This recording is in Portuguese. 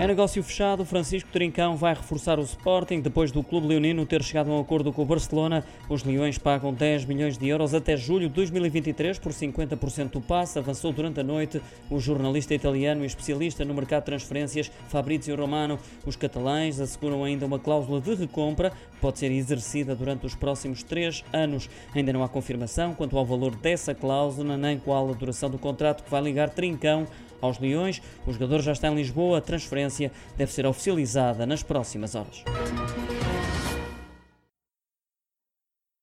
É negócio fechado, Francisco Trincão vai reforçar o Sporting. Depois do Clube Leonino ter chegado a um acordo com o Barcelona, os Leões pagam 10 milhões de euros até julho de 2023 por 50% do passe. Avançou durante a noite o jornalista italiano e especialista no mercado de transferências Fabrizio Romano. Os catalães asseguram ainda uma cláusula de recompra que pode ser exercida durante os próximos três anos. Ainda não há confirmação quanto ao valor dessa cláusula, nem qual a duração do contrato que vai ligar Trincão aos Leões. O jogador já está em Lisboa, a transferência deve ser oficializada nas próximas horas.